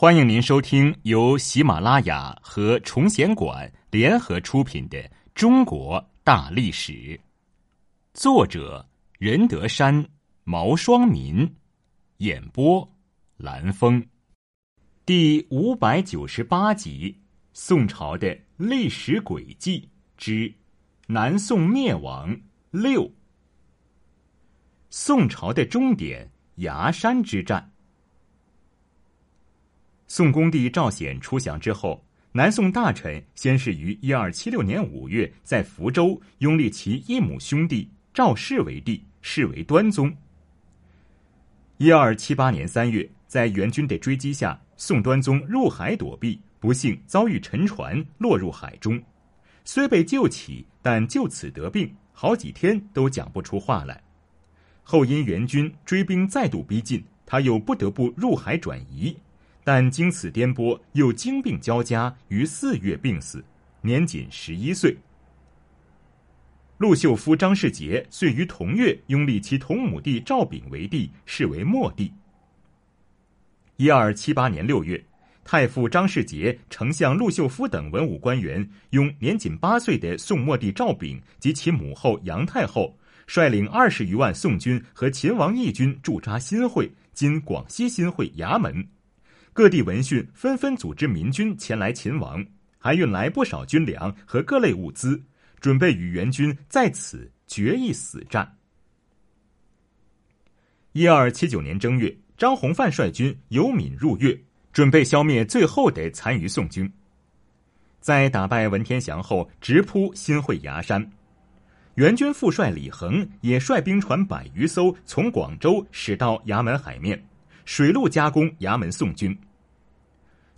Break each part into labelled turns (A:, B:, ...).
A: 欢迎您收听由喜马拉雅和崇贤馆联合出品的《中国大历史》，作者任德山、毛双民，演播蓝峰，第五百九十八集：宋朝的历史轨迹之南宋灭亡六。宋朝的终点——崖山之战。宋恭帝赵显出降之后，南宋大臣先是于一二七六年五月在福州拥立其一母兄弟赵氏为帝，视为端宗。一二七八年三月，在元军的追击下，宋端宗入海躲避，不幸遭遇沉船，落入海中。虽被救起，但就此得病，好几天都讲不出话来。后因元军追兵再度逼近，他又不得不入海转移。但经此颠簸，又经病交加，于四月病死，年仅十一岁。陆秀夫张世杰遂于同月拥立其同母弟赵昺为帝，视为末帝。一二七八年六月，太傅张世杰、丞相陆秀夫等文武官员，拥年仅八岁的宋末帝赵昺及其母后杨太后，率领二十余万宋军和秦王义军驻扎新会（今广西新会）衙门。各地闻讯，纷纷组织民军前来秦王，还运来不少军粮和各类物资，准备与元军在此决一死战。一二七九年正月，张弘范率军由闽入粤，准备消灭最后的残余宋军。在打败文天祥后，直扑新会崖山。元军副帅李恒也率兵船百余艘从广州驶到衙门海面，水陆夹攻衙门宋军。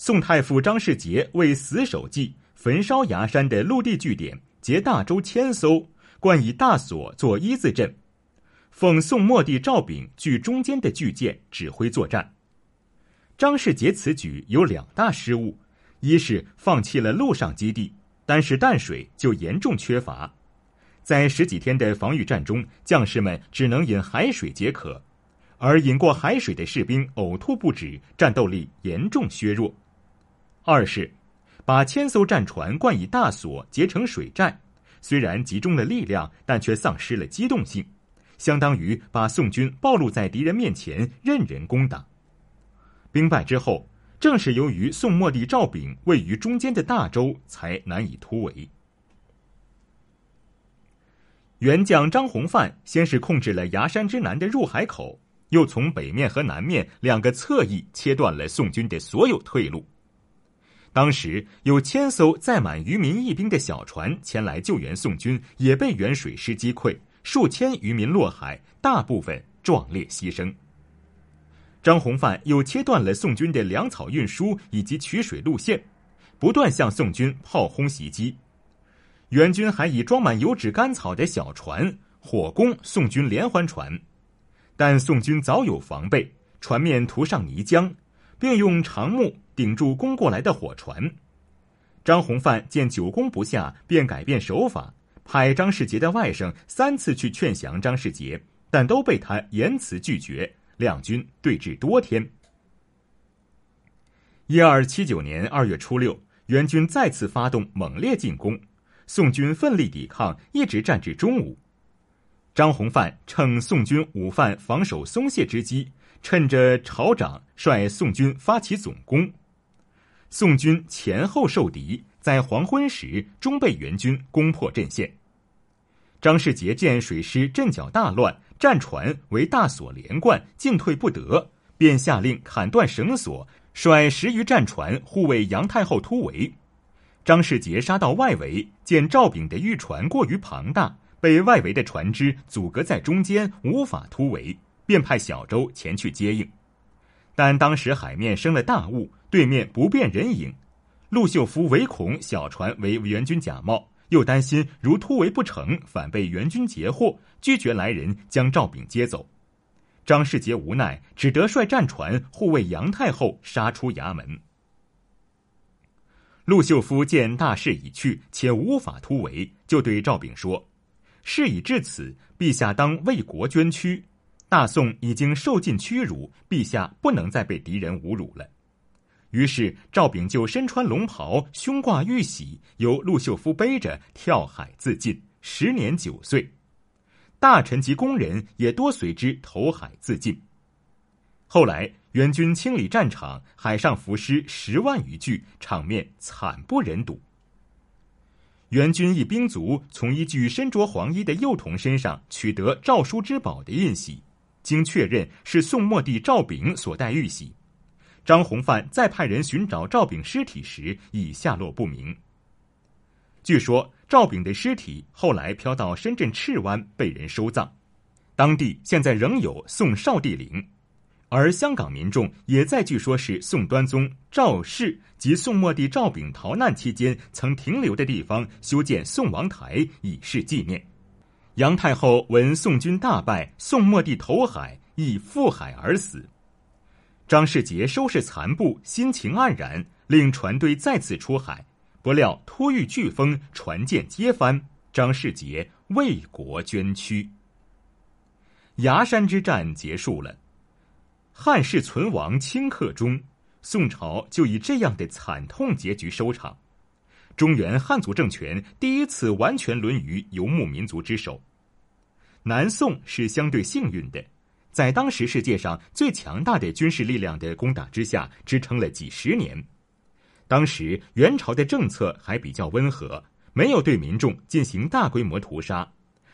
A: 宋太傅张世杰为死守计，焚烧崖山的陆地据点，劫大舟千艘，冠以大锁做一字阵，奉宋末帝赵昺据中间的巨舰指挥作战。张世杰此举有两大失误：一是放弃了陆上基地，单是淡水就严重缺乏，在十几天的防御战中，将士们只能饮海水解渴，而饮过海水的士兵呕吐不止，战斗力严重削弱。二是，把千艘战船灌以大锁，结成水寨，虽然集中了力量，但却丧失了机动性，相当于把宋军暴露在敌人面前，任人攻打。兵败之后，正是由于宋末帝赵昺位于中间的大洲，才难以突围。元将张弘范先是控制了崖山之南的入海口，又从北面和南面两个侧翼切断了宋军的所有退路。当时有千艘载满渔民义兵的小船前来救援宋军，也被原水师击溃，数千渔民落海，大部分壮烈牺牲。张弘范又切断了宋军的粮草运输以及取水路线，不断向宋军炮轰袭击。援军还以装满油脂干草的小船火攻宋军连环船，但宋军早有防备，船面涂上泥浆，并用长木。顶住攻过来的火船，张弘范见久攻不下，便改变手法，派张世杰的外甥三次去劝降张世杰，但都被他严词拒绝。两军对峙多天。一二七九年二月初六，元军再次发动猛烈进攻，宋军奋力抵抗，一直战至中午。张弘范趁宋军午饭防守松懈之机，趁着朝长率宋军发起总攻。宋军前后受敌，在黄昏时终被元军攻破阵线。张世杰见水师阵脚大乱，战船为大锁连贯，进退不得，便下令砍断绳索，率十余战船护卫杨太后突围。张世杰杀到外围，见赵炳的御船过于庞大，被外围的船只阻隔在中间，无法突围，便派小舟前去接应。但当时海面生了大雾。对面不辨人影，陆秀夫唯恐小船为元军假冒，又担心如突围不成，反被元军截获，拒绝来人将赵炳接走。张世杰无奈，只得率战船护卫杨太后，杀出衙门。陆秀夫见大势已去，且无法突围，就对赵炳说：“事已至此，陛下当为国捐躯。大宋已经受尽屈辱，陛下不能再被敌人侮辱了。”于是赵炳就身穿龙袍，胸挂玉玺，由陆秀夫背着跳海自尽，时年九岁。大臣及工人也多随之投海自尽。后来援军清理战场，海上浮尸十万余具，场面惨不忍睹。援军一兵卒从一具身着黄衣的幼童身上取得诏书之宝的印玺，经确认是宋末帝赵炳所戴玉玺。张弘范再派人寻找赵炳尸体时，已下落不明。据说赵炳的尸体后来飘到深圳赤湾被人收葬，当地现在仍有宋少帝陵。而香港民众也在据说是宋端宗赵氏及宋末帝赵炳逃难期间曾停留的地方修建宋王台以示纪念。杨太后闻宋军大败，宋末帝投海，亦赴海而死。张世杰收拾残部，心情黯然，令船队再次出海，不料突遇飓风，船舰皆翻，张世杰为国捐躯。崖山之战结束了。汉室存亡顷刻中，宋朝就以这样的惨痛结局收场。中原汉族政权第一次完全沦于游牧民族之手。南宋是相对幸运的，在当时世界上最强大的军事力量的攻打之下，支撑了几十年。当时元朝的政策还比较温和，没有对民众进行大规模屠杀，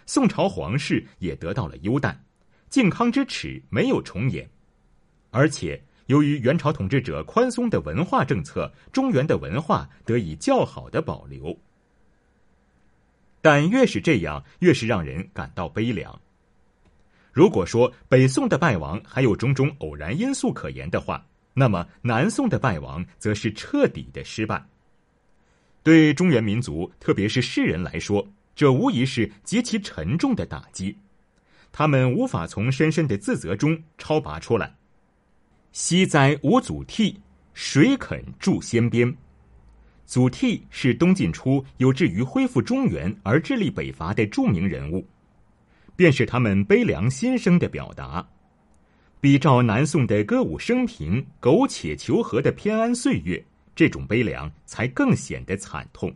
A: 宋朝皇室也得到了优待，靖康之耻没有重演。而且，由于元朝统治者宽松的文化政策，中原的文化得以较好的保留。但越是这样，越是让人感到悲凉。如果说北宋的败亡还有种种偶然因素可言的话，那么南宋的败亡则是彻底的失败。对中原民族，特别是士人来说，这无疑是极其沉重的打击，他们无法从深深的自责中超拔出来。西哉无祖逖，谁肯助先边？祖逖是东晋初有志于恢复中原而致力北伐的著名人物，便是他们悲凉心声的表达。比照南宋的歌舞升平、苟且求和的偏安岁月，这种悲凉才更显得惨痛。